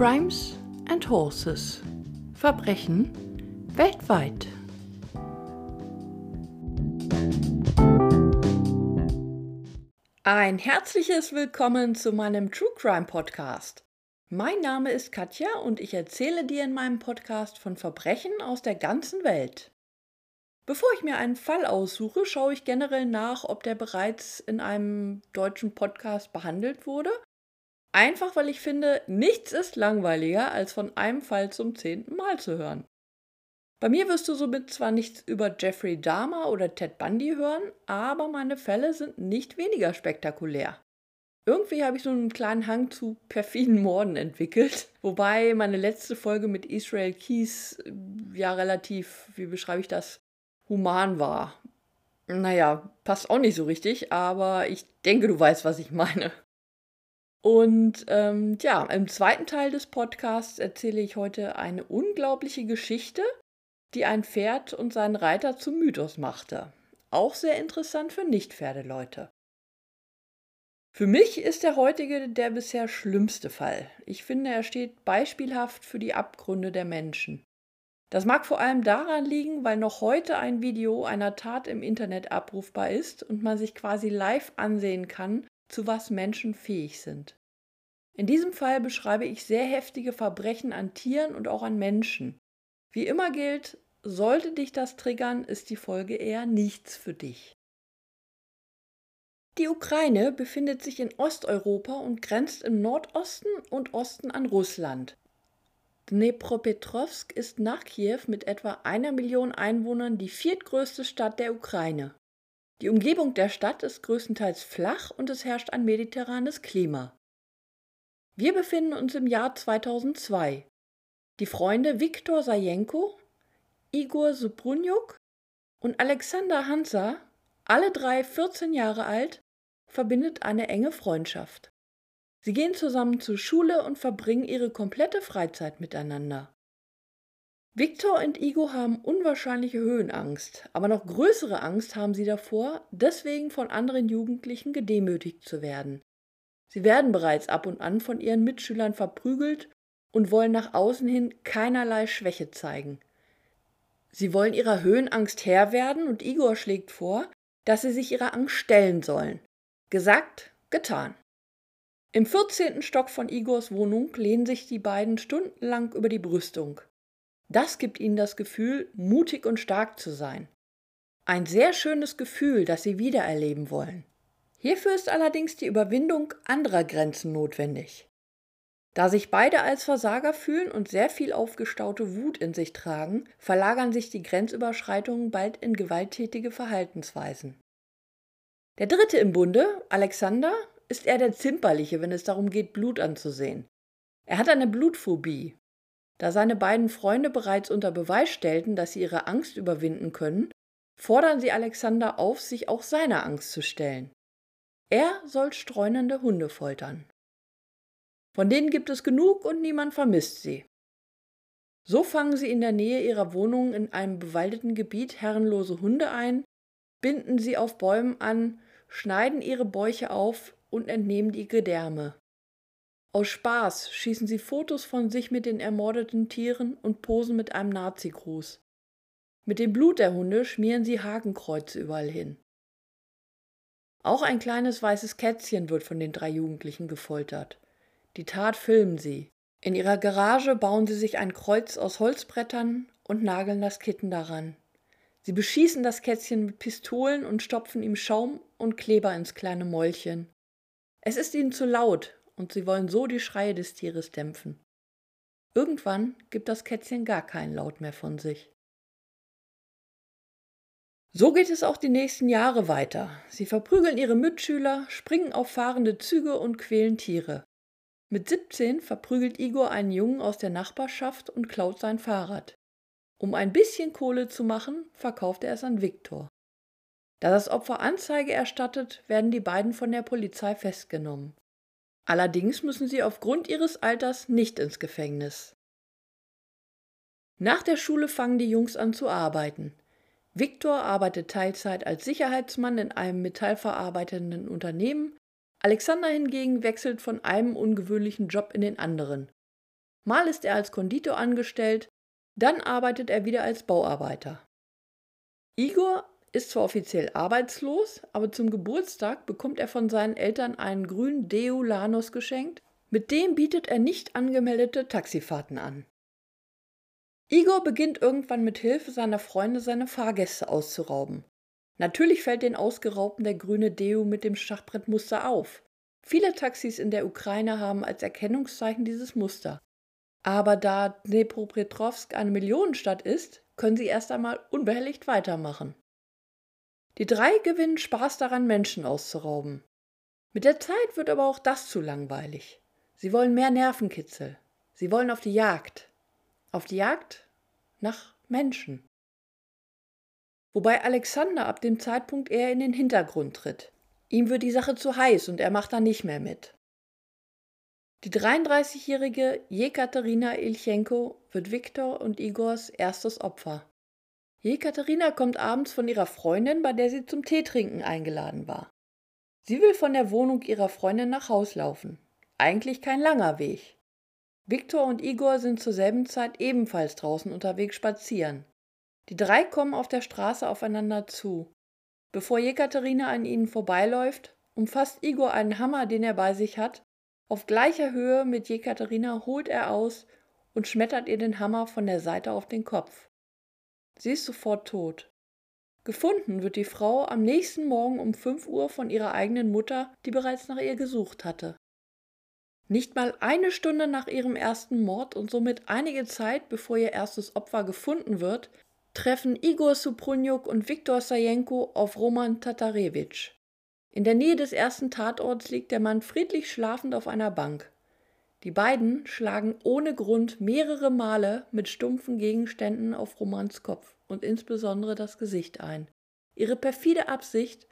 Crimes and Horses. Verbrechen weltweit. Ein herzliches Willkommen zu meinem True Crime Podcast. Mein Name ist Katja und ich erzähle dir in meinem Podcast von Verbrechen aus der ganzen Welt. Bevor ich mir einen Fall aussuche, schaue ich generell nach, ob der bereits in einem deutschen Podcast behandelt wurde. Einfach weil ich finde, nichts ist langweiliger, als von einem Fall zum zehnten Mal zu hören. Bei mir wirst du somit zwar nichts über Jeffrey Dahmer oder Ted Bundy hören, aber meine Fälle sind nicht weniger spektakulär. Irgendwie habe ich so einen kleinen Hang zu perfiden Morden entwickelt. Wobei meine letzte Folge mit Israel Keys äh, ja relativ, wie beschreibe ich das, human war. Naja, passt auch nicht so richtig, aber ich denke, du weißt, was ich meine. Und ähm, ja, im zweiten Teil des Podcasts erzähle ich heute eine unglaubliche Geschichte, die ein Pferd und seinen Reiter zum Mythos machte. Auch sehr interessant für Nicht-Pferdeleute. Für mich ist der heutige der bisher schlimmste Fall. Ich finde, er steht beispielhaft für die Abgründe der Menschen. Das mag vor allem daran liegen, weil noch heute ein Video einer Tat im Internet abrufbar ist und man sich quasi live ansehen kann, zu was Menschen fähig sind. In diesem Fall beschreibe ich sehr heftige Verbrechen an Tieren und auch an Menschen. Wie immer gilt, sollte dich das triggern, ist die Folge eher nichts für dich. Die Ukraine befindet sich in Osteuropa und grenzt im Nordosten und Osten an Russland. Dnepropetrovsk ist nach Kiew mit etwa einer Million Einwohnern die viertgrößte Stadt der Ukraine. Die Umgebung der Stadt ist größtenteils flach und es herrscht ein mediterranes Klima. Wir befinden uns im Jahr 2002. Die Freunde Viktor Sajenko, Igor Subrunjuk und Alexander Hansa alle drei 14 Jahre alt, verbindet eine enge Freundschaft. Sie gehen zusammen zur Schule und verbringen ihre komplette Freizeit miteinander. Victor und Igo haben unwahrscheinliche Höhenangst, aber noch größere Angst haben sie davor, deswegen von anderen Jugendlichen gedemütigt zu werden. Sie werden bereits ab und an von ihren Mitschülern verprügelt und wollen nach außen hin keinerlei Schwäche zeigen. Sie wollen ihrer Höhenangst Herr werden und Igor schlägt vor, dass sie sich ihrer Angst stellen sollen. Gesagt, getan. Im 14. Stock von Igors Wohnung lehnen sich die beiden stundenlang über die Brüstung. Das gibt ihnen das Gefühl, mutig und stark zu sein. Ein sehr schönes Gefühl, das sie wiedererleben wollen. Hierfür ist allerdings die Überwindung anderer Grenzen notwendig. Da sich beide als Versager fühlen und sehr viel aufgestaute Wut in sich tragen, verlagern sich die Grenzüberschreitungen bald in gewalttätige Verhaltensweisen. Der dritte im Bunde, Alexander, ist eher der Zimperliche, wenn es darum geht, Blut anzusehen. Er hat eine Blutphobie. Da seine beiden Freunde bereits unter Beweis stellten, dass sie ihre Angst überwinden können, fordern sie Alexander auf, sich auch seiner Angst zu stellen. Er soll streunende Hunde foltern. Von denen gibt es genug und niemand vermisst sie. So fangen sie in der Nähe ihrer Wohnung in einem bewaldeten Gebiet herrenlose Hunde ein, binden sie auf Bäumen an, schneiden ihre Bäuche auf und entnehmen die Gedärme. Aus Spaß schießen sie Fotos von sich mit den ermordeten Tieren und posen mit einem Nazi-Gruß. Mit dem Blut der Hunde schmieren sie Hakenkreuze überall hin. Auch ein kleines weißes Kätzchen wird von den drei Jugendlichen gefoltert. Die Tat filmen sie. In ihrer Garage bauen sie sich ein Kreuz aus Holzbrettern und nageln das Kitten daran. Sie beschießen das Kätzchen mit Pistolen und stopfen ihm Schaum und Kleber ins kleine Mäulchen. Es ist ihnen zu laut und sie wollen so die Schreie des Tieres dämpfen. Irgendwann gibt das Kätzchen gar keinen Laut mehr von sich. So geht es auch die nächsten Jahre weiter. Sie verprügeln ihre Mitschüler, springen auf fahrende Züge und quälen Tiere. Mit 17 verprügelt Igor einen Jungen aus der Nachbarschaft und klaut sein Fahrrad. Um ein bisschen Kohle zu machen, verkauft er es an Viktor. Da das Opfer Anzeige erstattet, werden die beiden von der Polizei festgenommen. Allerdings müssen sie aufgrund ihres Alters nicht ins Gefängnis. Nach der Schule fangen die Jungs an zu arbeiten. Viktor arbeitet Teilzeit als Sicherheitsmann in einem metallverarbeitenden Unternehmen Alexander hingegen wechselt von einem ungewöhnlichen Job in den anderen. Mal ist er als Konditor angestellt, dann arbeitet er wieder als Bauarbeiter. Igor ist zwar offiziell arbeitslos, aber zum Geburtstag bekommt er von seinen Eltern einen grünen Deo Lanos geschenkt, mit dem bietet er nicht angemeldete Taxifahrten an. Igor beginnt irgendwann mit Hilfe seiner Freunde seine Fahrgäste auszurauben. Natürlich fällt den Ausgeraubten der grüne Deo mit dem Schachbrettmuster auf. Viele Taxis in der Ukraine haben als Erkennungszeichen dieses Muster. Aber da Dnepropetrovsk eine Millionenstadt ist, können sie erst einmal unbehelligt weitermachen. Die drei gewinnen Spaß daran, Menschen auszurauben. Mit der Zeit wird aber auch das zu langweilig. Sie wollen mehr Nervenkitzel. Sie wollen auf die Jagd. Auf die Jagd nach Menschen. Wobei Alexander ab dem Zeitpunkt eher in den Hintergrund tritt. Ihm wird die Sache zu heiß und er macht da nicht mehr mit. Die 33-jährige Jekaterina Ilchenko wird Viktor und Igors erstes Opfer. Jekaterina kommt abends von ihrer Freundin, bei der sie zum Teetrinken eingeladen war. Sie will von der Wohnung ihrer Freundin nach Haus laufen. Eigentlich kein langer Weg. Viktor und Igor sind zur selben Zeit ebenfalls draußen unterwegs spazieren. Die drei kommen auf der Straße aufeinander zu. Bevor Jekaterina an ihnen vorbeiläuft, umfasst Igor einen Hammer, den er bei sich hat. Auf gleicher Höhe mit Jekaterina holt er aus und schmettert ihr den Hammer von der Seite auf den Kopf. Sie ist sofort tot. Gefunden wird die Frau am nächsten Morgen um 5 Uhr von ihrer eigenen Mutter, die bereits nach ihr gesucht hatte. Nicht mal eine Stunde nach ihrem ersten Mord und somit einige Zeit bevor ihr erstes Opfer gefunden wird, treffen Igor Suprunjuk und Viktor Sajenko auf Roman Tatarewitsch. In der Nähe des ersten Tatorts liegt der Mann friedlich schlafend auf einer Bank. Die beiden schlagen ohne Grund mehrere Male mit stumpfen Gegenständen auf Romans Kopf und insbesondere das Gesicht ein. Ihre perfide Absicht,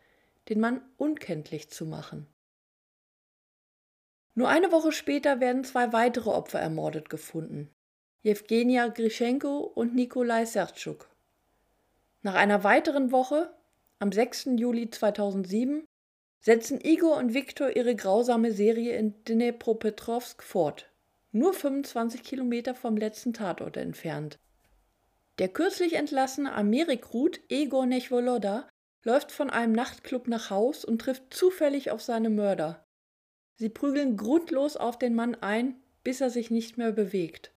den Mann unkenntlich zu machen. Nur eine Woche später werden zwei weitere Opfer ermordet gefunden. Jewgenia Grischenko und Nikolai Sertschuk. Nach einer weiteren Woche, am 6. Juli 2007, setzen Igor und Viktor ihre grausame Serie in Dnepropetrovsk fort, nur 25 Kilometer vom letzten Tatort entfernt. Der kürzlich entlassene Amerikrut Egor Nechvoloda läuft von einem Nachtclub nach Haus und trifft zufällig auf seine Mörder. Sie prügeln grundlos auf den Mann ein, bis er sich nicht mehr bewegt.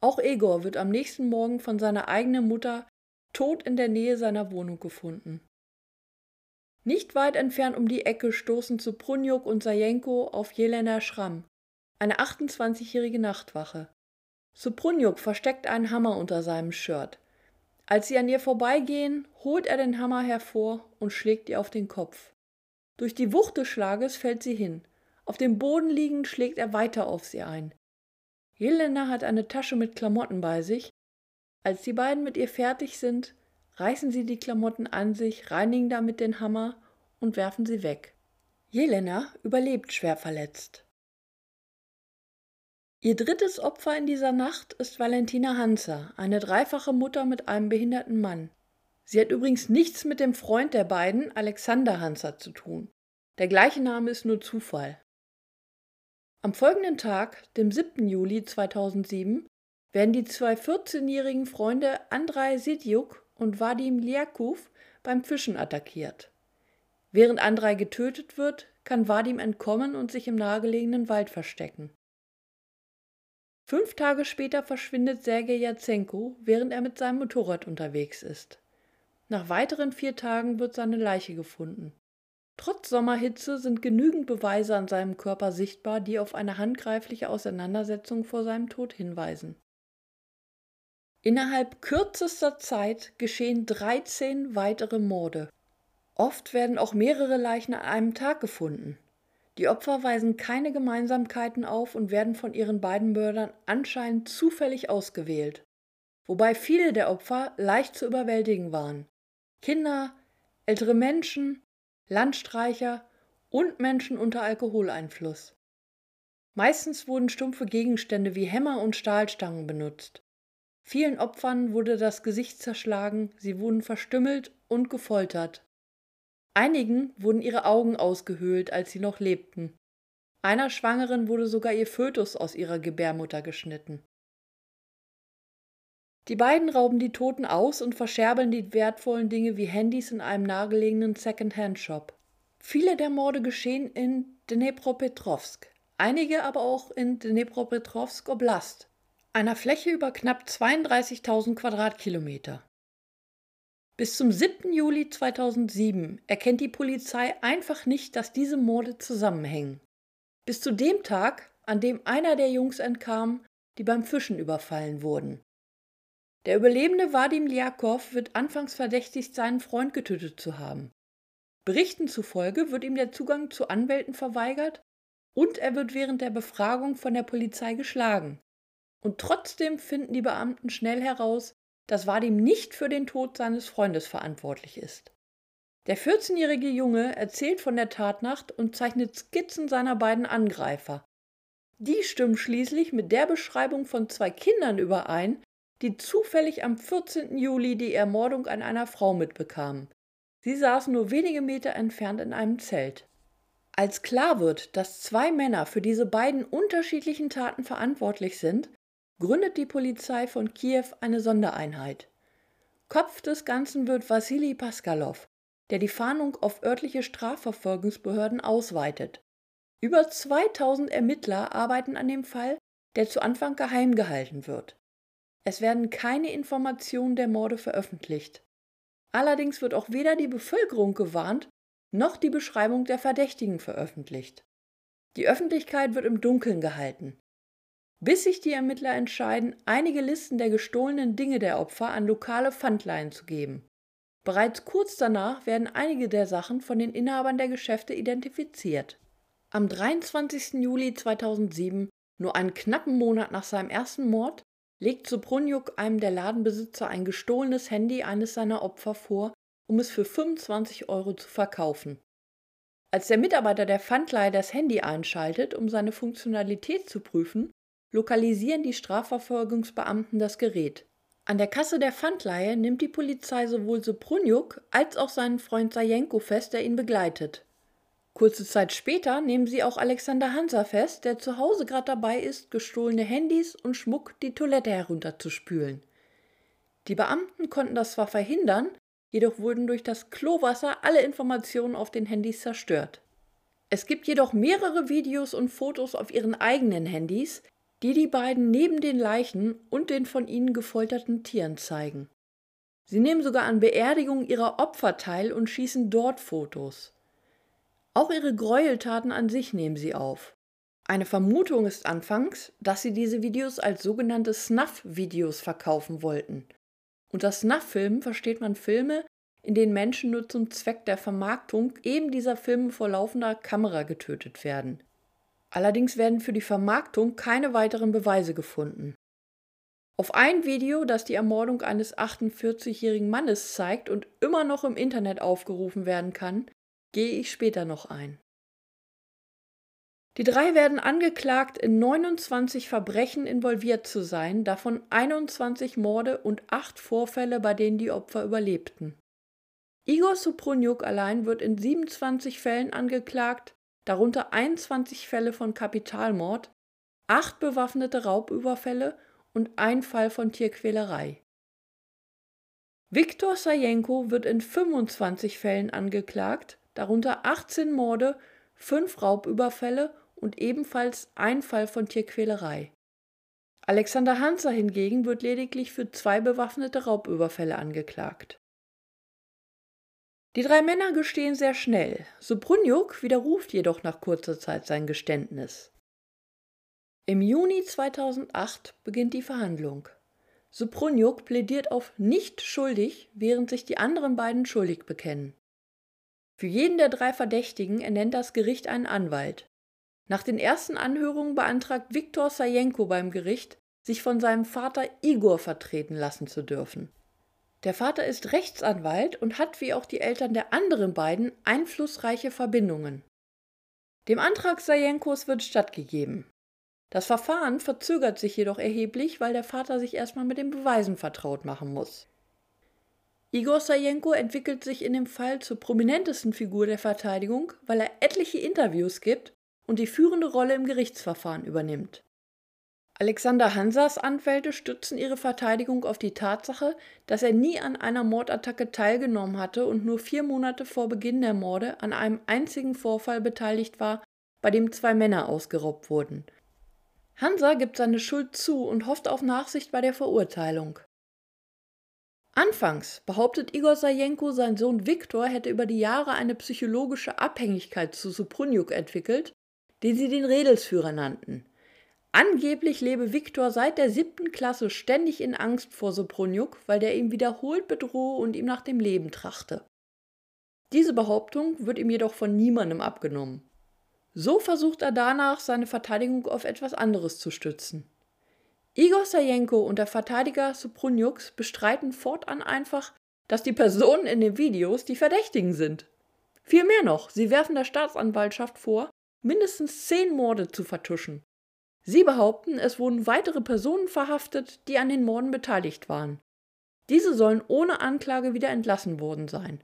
Auch Egor wird am nächsten Morgen von seiner eigenen Mutter tot in der Nähe seiner Wohnung gefunden. Nicht weit entfernt um die Ecke stoßen zu Prunjuk und Sajenko auf Jelena Schramm, eine 28-jährige Nachtwache. Suprunjuk versteckt einen Hammer unter seinem Shirt. Als sie an ihr vorbeigehen, holt er den Hammer hervor und schlägt ihr auf den Kopf. Durch die Wucht des Schlages fällt sie hin. Auf dem Boden liegend schlägt er weiter auf sie ein. Jelena hat eine Tasche mit Klamotten bei sich. Als die beiden mit ihr fertig sind, reißen sie die Klamotten an sich, reinigen damit den Hammer und werfen sie weg. Jelena überlebt schwer verletzt. Ihr drittes Opfer in dieser Nacht ist Valentina Hanser, eine dreifache Mutter mit einem behinderten Mann. Sie hat übrigens nichts mit dem Freund der beiden, Alexander Hanser, zu tun. Der gleiche Name ist nur Zufall. Am folgenden Tag, dem 7. Juli 2007, werden die zwei 14-jährigen Freunde Andrei Sidjuk und Vadim Liakov beim Fischen attackiert. Während Andrei getötet wird, kann Vadim entkommen und sich im nahegelegenen Wald verstecken. Fünf Tage später verschwindet Sergei Jatsenko, während er mit seinem Motorrad unterwegs ist. Nach weiteren vier Tagen wird seine Leiche gefunden. Trotz Sommerhitze sind genügend Beweise an seinem Körper sichtbar, die auf eine handgreifliche Auseinandersetzung vor seinem Tod hinweisen. Innerhalb kürzester Zeit geschehen 13 weitere Morde. Oft werden auch mehrere Leichen an einem Tag gefunden. Die Opfer weisen keine Gemeinsamkeiten auf und werden von ihren beiden Mördern anscheinend zufällig ausgewählt. Wobei viele der Opfer leicht zu überwältigen waren. Kinder, ältere Menschen, Landstreicher und Menschen unter Alkoholeinfluss. Meistens wurden stumpfe Gegenstände wie Hämmer und Stahlstangen benutzt. Vielen Opfern wurde das Gesicht zerschlagen, sie wurden verstümmelt und gefoltert. Einigen wurden ihre Augen ausgehöhlt, als sie noch lebten. Einer Schwangeren wurde sogar ihr Fötus aus ihrer Gebärmutter geschnitten. Die beiden rauben die Toten aus und verscherbeln die wertvollen Dinge wie Handys in einem nahegelegenen Second-Hand-Shop. Viele der Morde geschehen in Dnepropetrovsk, einige aber auch in Dnepropetrovsk Oblast, einer Fläche über knapp 32.000 Quadratkilometer. Bis zum 7. Juli 2007 erkennt die Polizei einfach nicht, dass diese Morde zusammenhängen. Bis zu dem Tag, an dem einer der Jungs entkam, die beim Fischen überfallen wurden. Der Überlebende Vadim Liakov wird anfangs verdächtigt, seinen Freund getötet zu haben. Berichten zufolge wird ihm der Zugang zu Anwälten verweigert und er wird während der Befragung von der Polizei geschlagen. Und trotzdem finden die Beamten schnell heraus, dass Vadim nicht für den Tod seines Freundes verantwortlich ist. Der 14-jährige Junge erzählt von der Tatnacht und zeichnet Skizzen seiner beiden Angreifer. Die stimmen schließlich mit der Beschreibung von zwei Kindern überein, die zufällig am 14. Juli die Ermordung an einer Frau mitbekamen. Sie saßen nur wenige Meter entfernt in einem Zelt. Als klar wird, dass zwei Männer für diese beiden unterschiedlichen Taten verantwortlich sind, gründet die Polizei von Kiew eine Sondereinheit. Kopf des Ganzen wird Wassili Paskalov, der die Fahndung auf örtliche Strafverfolgungsbehörden ausweitet. Über 2000 Ermittler arbeiten an dem Fall, der zu Anfang geheim gehalten wird. Es werden keine Informationen der Morde veröffentlicht. Allerdings wird auch weder die Bevölkerung gewarnt, noch die Beschreibung der Verdächtigen veröffentlicht. Die Öffentlichkeit wird im Dunkeln gehalten. Bis sich die Ermittler entscheiden, einige Listen der gestohlenen Dinge der Opfer an lokale Pfandleihen zu geben. Bereits kurz danach werden einige der Sachen von den Inhabern der Geschäfte identifiziert. Am 23. Juli 2007, nur einen knappen Monat nach seinem ersten Mord, legt Sobrunjuk einem der Ladenbesitzer ein gestohlenes Handy eines seiner Opfer vor, um es für 25 Euro zu verkaufen. Als der Mitarbeiter der Pfandleihe das Handy einschaltet, um seine Funktionalität zu prüfen, lokalisieren die Strafverfolgungsbeamten das Gerät. An der Kasse der Pfandleihe nimmt die Polizei sowohl Sobrunjuk als auch seinen Freund Sajenko fest, der ihn begleitet. Kurze Zeit später nehmen sie auch Alexander Hansa fest, der zu Hause gerade dabei ist, gestohlene Handys und Schmuck die Toilette herunterzuspülen. Die Beamten konnten das zwar verhindern, jedoch wurden durch das Klowasser alle Informationen auf den Handys zerstört. Es gibt jedoch mehrere Videos und Fotos auf ihren eigenen Handys, die die beiden neben den Leichen und den von ihnen gefolterten Tieren zeigen. Sie nehmen sogar an Beerdigungen ihrer Opfer teil und schießen dort Fotos. Auch ihre Gräueltaten an sich nehmen sie auf. Eine Vermutung ist anfangs, dass sie diese Videos als sogenannte Snuff-Videos verkaufen wollten. Unter Snuff-Filmen versteht man Filme, in denen Menschen nur zum Zweck der Vermarktung eben dieser Filme vor laufender Kamera getötet werden. Allerdings werden für die Vermarktung keine weiteren Beweise gefunden. Auf ein Video, das die Ermordung eines 48-jährigen Mannes zeigt und immer noch im Internet aufgerufen werden kann, gehe ich später noch ein. Die drei werden angeklagt, in 29 Verbrechen involviert zu sein, davon 21 Morde und 8 Vorfälle, bei denen die Opfer überlebten. Igor Suprunjuk allein wird in 27 Fällen angeklagt, darunter 21 Fälle von Kapitalmord, 8 bewaffnete Raubüberfälle und ein Fall von Tierquälerei. Viktor Sajenko wird in 25 Fällen angeklagt, darunter 18 Morde, 5 Raubüberfälle und ebenfalls ein Fall von Tierquälerei. Alexander Hanser hingegen wird lediglich für zwei bewaffnete Raubüberfälle angeklagt. Die drei Männer gestehen sehr schnell. Sobrunjuk widerruft jedoch nach kurzer Zeit sein Geständnis. Im Juni 2008 beginnt die Verhandlung. Sobrunjuk plädiert auf nicht schuldig, während sich die anderen beiden schuldig bekennen. Für jeden der drei Verdächtigen ernennt das Gericht einen Anwalt. Nach den ersten Anhörungen beantragt Viktor Sajenko beim Gericht, sich von seinem Vater Igor vertreten lassen zu dürfen. Der Vater ist Rechtsanwalt und hat wie auch die Eltern der anderen beiden einflussreiche Verbindungen. Dem Antrag Sajenkos wird stattgegeben. Das Verfahren verzögert sich jedoch erheblich, weil der Vater sich erstmal mit den Beweisen vertraut machen muss. Igor Sajenko entwickelt sich in dem Fall zur prominentesten Figur der Verteidigung, weil er etliche Interviews gibt und die führende Rolle im Gerichtsverfahren übernimmt. Alexander Hansas Anwälte stützen ihre Verteidigung auf die Tatsache, dass er nie an einer Mordattacke teilgenommen hatte und nur vier Monate vor Beginn der Morde an einem einzigen Vorfall beteiligt war, bei dem zwei Männer ausgeraubt wurden. Hansa gibt seine Schuld zu und hofft auf Nachsicht bei der Verurteilung. Anfangs behauptet Igor Sajenko, sein Sohn Viktor hätte über die Jahre eine psychologische Abhängigkeit zu Suprunjuk entwickelt, den sie den Redelsführer nannten. Angeblich lebe Viktor seit der siebten Klasse ständig in Angst vor Soproniuk, weil der ihm wiederholt bedrohe und ihm nach dem Leben trachte. Diese Behauptung wird ihm jedoch von niemandem abgenommen. So versucht er danach, seine Verteidigung auf etwas anderes zu stützen. Igor Sajenko und der Verteidiger Soproniuks bestreiten fortan einfach, dass die Personen in den Videos die Verdächtigen sind. Vielmehr noch, sie werfen der Staatsanwaltschaft vor, mindestens zehn Morde zu vertuschen. Sie behaupten, es wurden weitere Personen verhaftet, die an den Morden beteiligt waren. Diese sollen ohne Anklage wieder entlassen worden sein.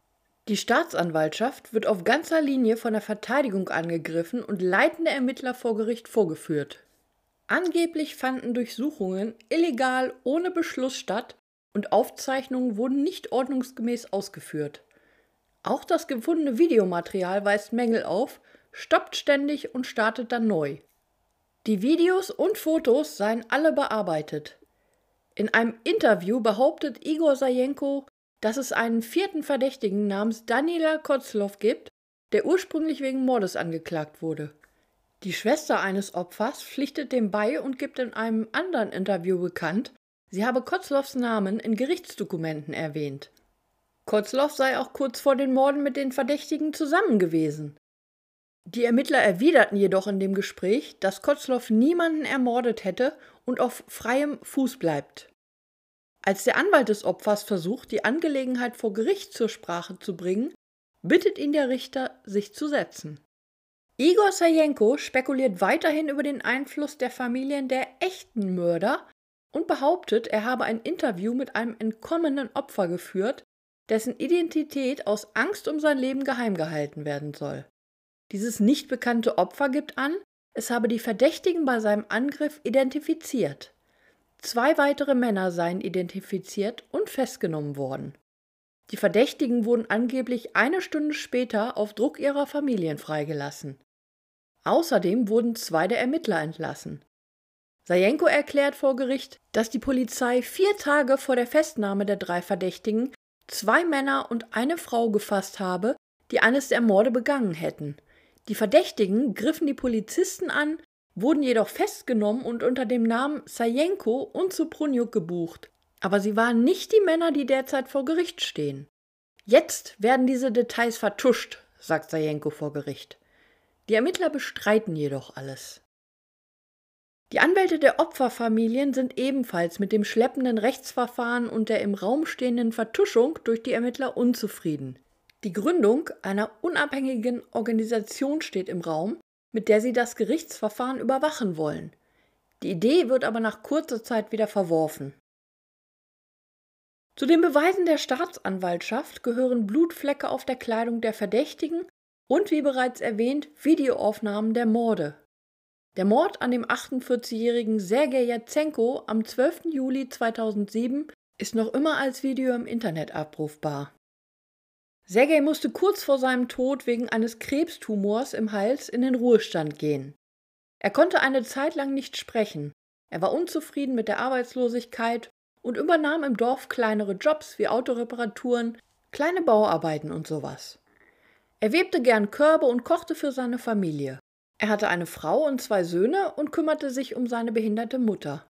Die Staatsanwaltschaft wird auf ganzer Linie von der Verteidigung angegriffen und leitende Ermittler vor Gericht vorgeführt. Angeblich fanden Durchsuchungen illegal ohne Beschluss statt und Aufzeichnungen wurden nicht ordnungsgemäß ausgeführt. Auch das gefundene Videomaterial weist Mängel auf, stoppt ständig und startet dann neu. Die Videos und Fotos seien alle bearbeitet. In einem Interview behauptet Igor Sajenko, dass es einen vierten Verdächtigen namens Danila Kozlov gibt, der ursprünglich wegen Mordes angeklagt wurde. Die Schwester eines Opfers pflichtet dem bei und gibt in einem anderen Interview bekannt, sie habe Kozlovs Namen in Gerichtsdokumenten erwähnt. Kozlov sei auch kurz vor den Morden mit den Verdächtigen zusammen gewesen. Die Ermittler erwiderten jedoch in dem Gespräch, dass Kotzloff niemanden ermordet hätte und auf freiem Fuß bleibt. Als der Anwalt des Opfers versucht, die Angelegenheit vor Gericht zur Sprache zu bringen, bittet ihn der Richter, sich zu setzen. Igor Sajenko spekuliert weiterhin über den Einfluss der Familien der echten Mörder und behauptet, er habe ein Interview mit einem entkommenen Opfer geführt, dessen Identität aus Angst um sein Leben geheim gehalten werden soll. Dieses nicht bekannte Opfer gibt an, es habe die Verdächtigen bei seinem Angriff identifiziert. Zwei weitere Männer seien identifiziert und festgenommen worden. Die Verdächtigen wurden angeblich eine Stunde später auf Druck ihrer Familien freigelassen. Außerdem wurden zwei der Ermittler entlassen. Sajenko erklärt vor Gericht, dass die Polizei vier Tage vor der Festnahme der drei Verdächtigen zwei Männer und eine Frau gefasst habe, die eines der Morde begangen hätten. Die Verdächtigen griffen die Polizisten an, wurden jedoch festgenommen und unter dem Namen Sajenko und Suprunjuk gebucht. Aber sie waren nicht die Männer, die derzeit vor Gericht stehen. Jetzt werden diese Details vertuscht, sagt Sajenko vor Gericht. Die Ermittler bestreiten jedoch alles. Die Anwälte der Opferfamilien sind ebenfalls mit dem schleppenden Rechtsverfahren und der im Raum stehenden Vertuschung durch die Ermittler unzufrieden. Die Gründung einer unabhängigen Organisation steht im Raum, mit der sie das Gerichtsverfahren überwachen wollen. Die Idee wird aber nach kurzer Zeit wieder verworfen. Zu den Beweisen der Staatsanwaltschaft gehören Blutflecke auf der Kleidung der Verdächtigen und, wie bereits erwähnt, Videoaufnahmen der Morde. Der Mord an dem 48-jährigen Sergei Jatsenko am 12. Juli 2007 ist noch immer als Video im Internet abrufbar. Sergei musste kurz vor seinem Tod wegen eines Krebstumors im Hals in den Ruhestand gehen. Er konnte eine Zeit lang nicht sprechen. Er war unzufrieden mit der Arbeitslosigkeit und übernahm im Dorf kleinere Jobs wie Autoreparaturen, kleine Bauarbeiten und sowas. Er webte gern Körbe und kochte für seine Familie. Er hatte eine Frau und zwei Söhne und kümmerte sich um seine behinderte Mutter.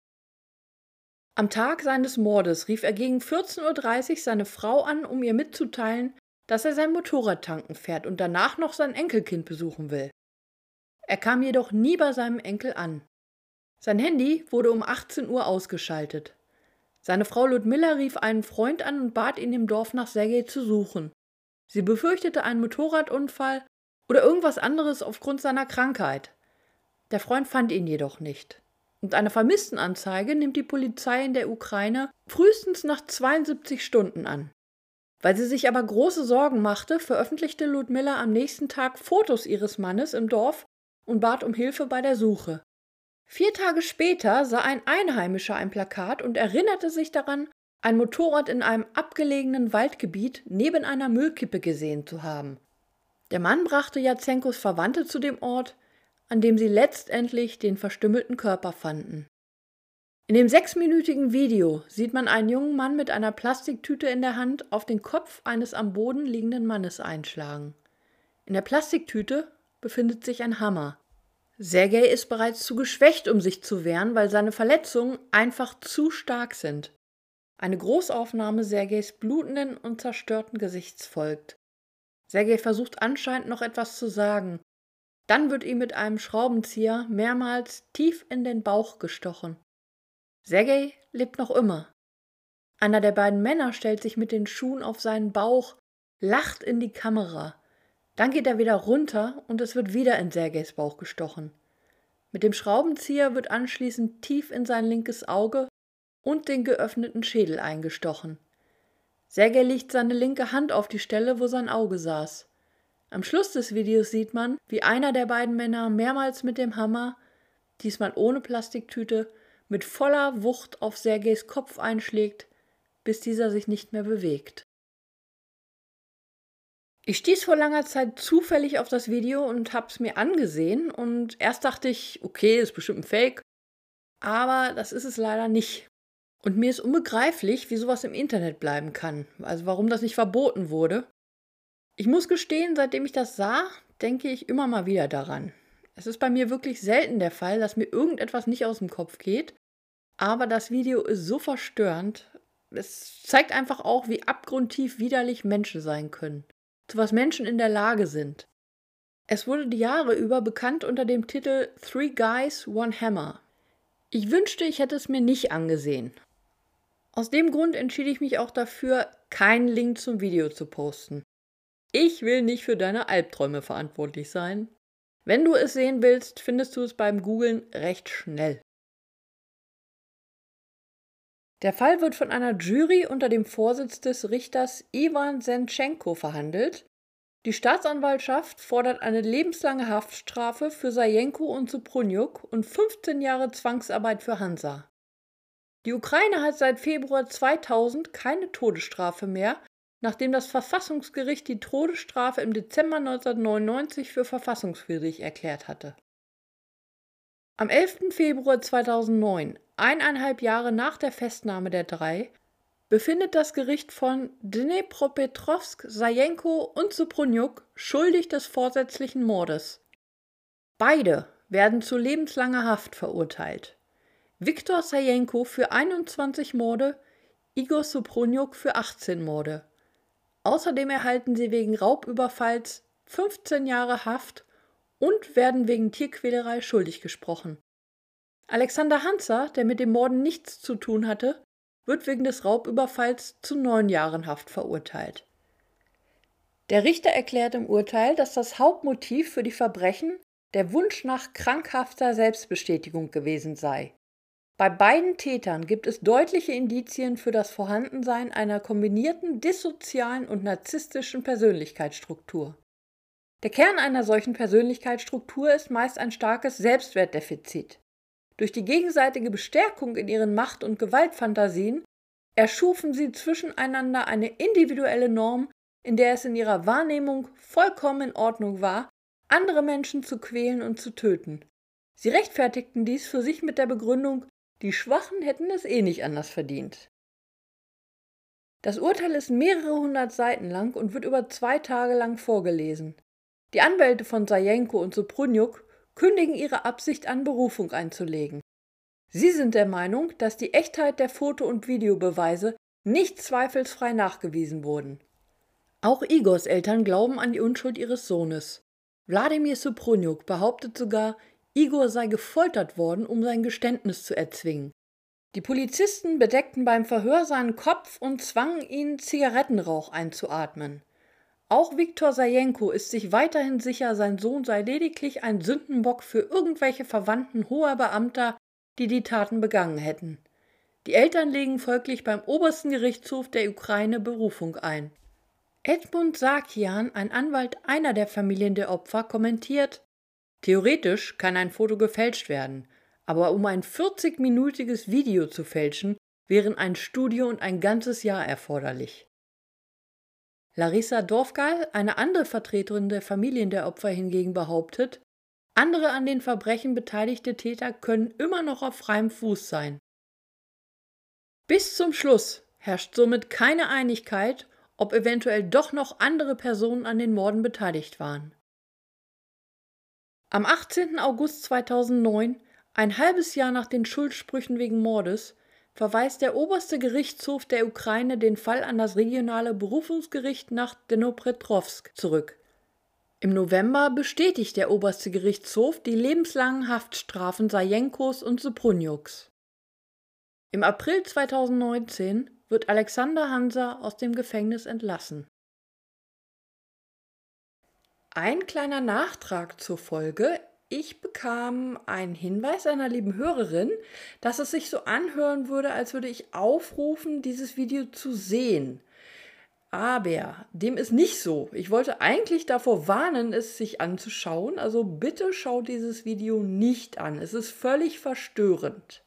Am Tag seines Mordes rief er gegen 14.30 Uhr seine Frau an, um ihr mitzuteilen, dass er sein Motorrad tanken fährt und danach noch sein Enkelkind besuchen will. Er kam jedoch nie bei seinem Enkel an. Sein Handy wurde um 18 Uhr ausgeschaltet. Seine Frau Ludmilla rief einen Freund an und bat ihn im Dorf nach Sergei zu suchen. Sie befürchtete einen Motorradunfall oder irgendwas anderes aufgrund seiner Krankheit. Der Freund fand ihn jedoch nicht. Und eine Vermisstenanzeige nimmt die Polizei in der Ukraine frühestens nach 72 Stunden an. Weil sie sich aber große Sorgen machte, veröffentlichte Ludmilla am nächsten Tag Fotos ihres Mannes im Dorf und bat um Hilfe bei der Suche. Vier Tage später sah ein Einheimischer ein Plakat und erinnerte sich daran, ein Motorrad in einem abgelegenen Waldgebiet neben einer Müllkippe gesehen zu haben. Der Mann brachte Jazenkos Verwandte zu dem Ort, an dem sie letztendlich den verstümmelten Körper fanden. In dem sechsminütigen Video sieht man einen jungen Mann mit einer Plastiktüte in der Hand auf den Kopf eines am Boden liegenden Mannes einschlagen. In der Plastiktüte befindet sich ein Hammer. Sergei ist bereits zu geschwächt, um sich zu wehren, weil seine Verletzungen einfach zu stark sind. Eine Großaufnahme Sergeis blutenden und zerstörten Gesichts folgt. Sergei versucht anscheinend noch etwas zu sagen. Dann wird ihm mit einem Schraubenzieher mehrmals tief in den Bauch gestochen. Sergei lebt noch immer. Einer der beiden Männer stellt sich mit den Schuhen auf seinen Bauch, lacht in die Kamera. Dann geht er wieder runter und es wird wieder in Sergeis Bauch gestochen. Mit dem Schraubenzieher wird anschließend tief in sein linkes Auge und den geöffneten Schädel eingestochen. Sergei legt seine linke Hand auf die Stelle, wo sein Auge saß. Am Schluss des Videos sieht man, wie einer der beiden Männer mehrmals mit dem Hammer, diesmal ohne Plastiktüte, mit voller Wucht auf Sergeis Kopf einschlägt, bis dieser sich nicht mehr bewegt. Ich stieß vor langer Zeit zufällig auf das Video und hab's mir angesehen und erst dachte ich, okay, ist bestimmt ein Fake, aber das ist es leider nicht. Und mir ist unbegreiflich, wie sowas im Internet bleiben kann, also warum das nicht verboten wurde. Ich muss gestehen, seitdem ich das sah, denke ich immer mal wieder daran. Es ist bei mir wirklich selten der Fall, dass mir irgendetwas nicht aus dem Kopf geht, aber das Video ist so verstörend. Es zeigt einfach auch, wie abgrundtief widerlich Menschen sein können zu was Menschen in der Lage sind. Es wurde die Jahre über bekannt unter dem Titel Three Guys, One Hammer. Ich wünschte, ich hätte es mir nicht angesehen. Aus dem Grund entschied ich mich auch dafür, keinen Link zum Video zu posten. Ich will nicht für deine Albträume verantwortlich sein. Wenn du es sehen willst, findest du es beim Googlen recht schnell. Der Fall wird von einer Jury unter dem Vorsitz des Richters Iwan Sentschenko verhandelt. Die Staatsanwaltschaft fordert eine lebenslange Haftstrafe für Sajenko und Suprunjuk und 15 Jahre Zwangsarbeit für Hansa. Die Ukraine hat seit Februar 2000 keine Todesstrafe mehr, nachdem das Verfassungsgericht die Todesstrafe im Dezember 1999 für verfassungswidrig erklärt hatte. Am 11. Februar 2009, eineinhalb Jahre nach der Festnahme der drei, befindet das Gericht von Dnepropetrovsk Sajenko und Suprunjuk schuldig des vorsätzlichen Mordes. Beide werden zu lebenslanger Haft verurteilt. Viktor Sajenko für 21 Morde, Igor Suprunjuk für 18 Morde. Außerdem erhalten sie wegen Raubüberfalls 15 Jahre Haft und werden wegen Tierquälerei schuldig gesprochen. Alexander Hanser, der mit dem Morden nichts zu tun hatte, wird wegen des Raubüberfalls zu neun Jahren Haft verurteilt. Der Richter erklärt im Urteil, dass das Hauptmotiv für die Verbrechen der Wunsch nach krankhafter Selbstbestätigung gewesen sei. Bei beiden Tätern gibt es deutliche Indizien für das Vorhandensein einer kombinierten dissozialen und narzisstischen Persönlichkeitsstruktur. Der Kern einer solchen Persönlichkeitsstruktur ist meist ein starkes Selbstwertdefizit. Durch die gegenseitige Bestärkung in ihren Macht- und Gewaltfantasien erschufen sie zwischeneinander eine individuelle Norm, in der es in ihrer Wahrnehmung vollkommen in Ordnung war, andere Menschen zu quälen und zu töten. Sie rechtfertigten dies für sich mit der Begründung, die Schwachen hätten es eh nicht anders verdient. Das Urteil ist mehrere hundert Seiten lang und wird über zwei Tage lang vorgelesen. Die Anwälte von Sajenko und Suprunjuk kündigen ihre Absicht an, Berufung einzulegen. Sie sind der Meinung, dass die Echtheit der Foto- und Videobeweise nicht zweifelsfrei nachgewiesen wurden. Auch Igors Eltern glauben an die Unschuld ihres Sohnes. Wladimir Suprunjuk behauptet sogar, Igor sei gefoltert worden, um sein Geständnis zu erzwingen. Die Polizisten bedeckten beim Verhör seinen Kopf und zwangen ihn, Zigarettenrauch einzuatmen. Auch Viktor Sajenko ist sich weiterhin sicher, sein Sohn sei lediglich ein Sündenbock für irgendwelche Verwandten hoher Beamter, die die Taten begangen hätten. Die Eltern legen folglich beim obersten Gerichtshof der Ukraine Berufung ein. Edmund Sakian, ein Anwalt einer der Familien der Opfer, kommentiert: Theoretisch kann ein Foto gefälscht werden, aber um ein 40-minütiges Video zu fälschen, wären ein Studio und ein ganzes Jahr erforderlich. Larissa Dorfgal, eine andere Vertreterin der Familien der Opfer hingegen behauptet, andere an den Verbrechen beteiligte Täter können immer noch auf freiem Fuß sein. Bis zum Schluss herrscht somit keine Einigkeit, ob eventuell doch noch andere Personen an den Morden beteiligt waren. Am 18. August 2009, ein halbes Jahr nach den Schuldsprüchen wegen Mordes, verweist der oberste Gerichtshof der Ukraine den Fall an das regionale Berufungsgericht nach Dnipropetrovsk zurück. Im November bestätigt der oberste Gerichtshof die lebenslangen Haftstrafen Sajenkos und Suprunjuks. Im April 2019 wird Alexander Hansa aus dem Gefängnis entlassen. Ein kleiner Nachtrag zur Folge. Ich bekam einen Hinweis einer lieben Hörerin, dass es sich so anhören würde, als würde ich aufrufen, dieses Video zu sehen. Aber dem ist nicht so. Ich wollte eigentlich davor warnen, es sich anzuschauen. Also bitte schaut dieses Video nicht an. Es ist völlig verstörend.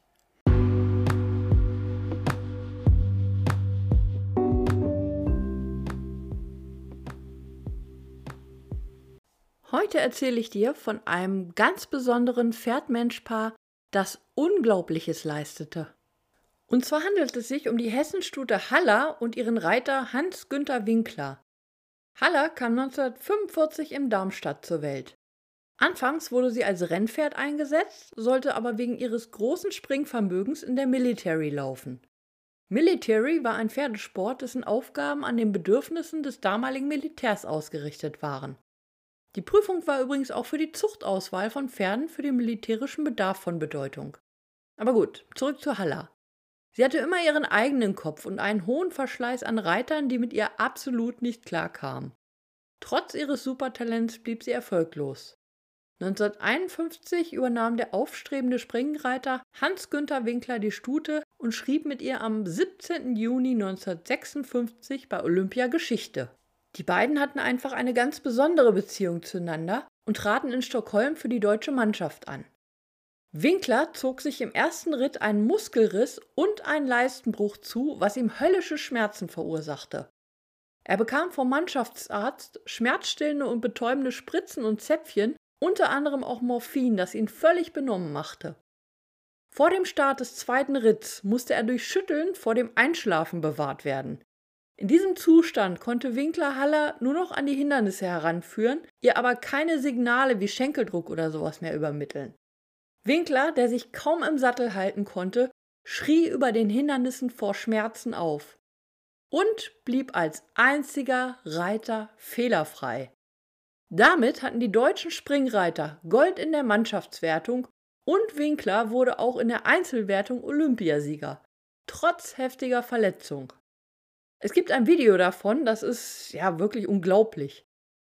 Heute erzähle ich dir von einem ganz besonderen Pferd-Mensch-Paar, das Unglaubliches leistete. Und zwar handelt es sich um die Hessenstute Haller und ihren Reiter Hans-Günther Winkler. Haller kam 1945 in Darmstadt zur Welt. Anfangs wurde sie als Rennpferd eingesetzt, sollte aber wegen ihres großen Springvermögens in der Military laufen. Military war ein Pferdesport, dessen Aufgaben an den Bedürfnissen des damaligen Militärs ausgerichtet waren. Die Prüfung war übrigens auch für die Zuchtauswahl von Pferden für den militärischen Bedarf von Bedeutung. Aber gut, zurück zu Halla. Sie hatte immer ihren eigenen Kopf und einen hohen Verschleiß an Reitern, die mit ihr absolut nicht klarkamen. Trotz ihres Supertalents blieb sie erfolglos. 1951 übernahm der aufstrebende Springreiter Hans-Günther Winkler die Stute und schrieb mit ihr am 17. Juni 1956 bei Olympia Geschichte. Die beiden hatten einfach eine ganz besondere Beziehung zueinander und traten in Stockholm für die deutsche Mannschaft an. Winkler zog sich im ersten Ritt einen Muskelriss und einen Leistenbruch zu, was ihm höllische Schmerzen verursachte. Er bekam vom Mannschaftsarzt schmerzstillende und betäubende Spritzen und Zäpfchen, unter anderem auch Morphin, das ihn völlig benommen machte. Vor dem Start des zweiten Ritts musste er durch Schütteln vor dem Einschlafen bewahrt werden. In diesem Zustand konnte Winkler Haller nur noch an die Hindernisse heranführen, ihr aber keine Signale wie Schenkeldruck oder sowas mehr übermitteln. Winkler, der sich kaum im Sattel halten konnte, schrie über den Hindernissen vor Schmerzen auf und blieb als einziger Reiter fehlerfrei. Damit hatten die deutschen Springreiter Gold in der Mannschaftswertung und Winkler wurde auch in der Einzelwertung Olympiasieger, trotz heftiger Verletzung. Es gibt ein Video davon, das ist ja wirklich unglaublich.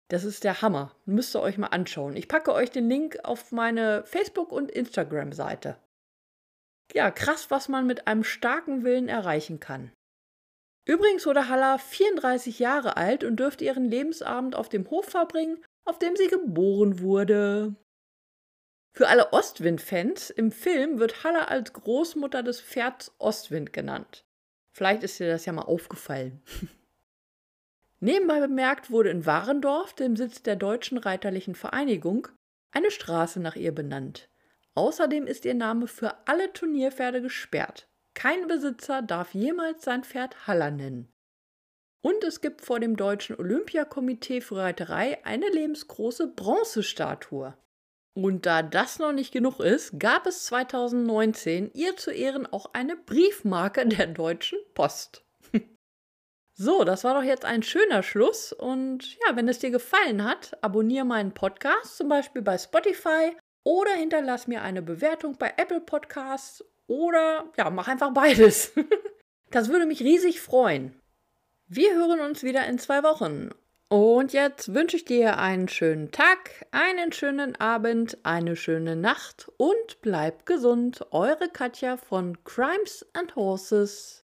Das ist der Hammer. Müsst ihr euch mal anschauen. Ich packe euch den Link auf meine Facebook- und Instagram-Seite. Ja, krass, was man mit einem starken Willen erreichen kann. Übrigens wurde Halla 34 Jahre alt und dürfte ihren Lebensabend auf dem Hof verbringen, auf dem sie geboren wurde. Für alle Ostwind-Fans, im Film wird Halla als Großmutter des Pferds Ostwind genannt. Vielleicht ist dir das ja mal aufgefallen. Nebenbei bemerkt wurde in Warendorf, dem Sitz der Deutschen Reiterlichen Vereinigung, eine Straße nach ihr benannt. Außerdem ist ihr Name für alle Turnierpferde gesperrt. Kein Besitzer darf jemals sein Pferd Haller nennen. Und es gibt vor dem Deutschen Olympiakomitee für Reiterei eine lebensgroße Bronzestatue. Und da das noch nicht genug ist, gab es 2019 ihr zu Ehren auch eine Briefmarke der Deutschen Post. so, das war doch jetzt ein schöner Schluss. Und ja, wenn es dir gefallen hat, abonniere meinen Podcast, zum Beispiel bei Spotify oder hinterlass mir eine Bewertung bei Apple Podcasts oder ja, mach einfach beides. das würde mich riesig freuen. Wir hören uns wieder in zwei Wochen. Und jetzt wünsche ich dir einen schönen Tag, einen schönen Abend, eine schöne Nacht und bleib gesund. Eure Katja von Crimes and Horses.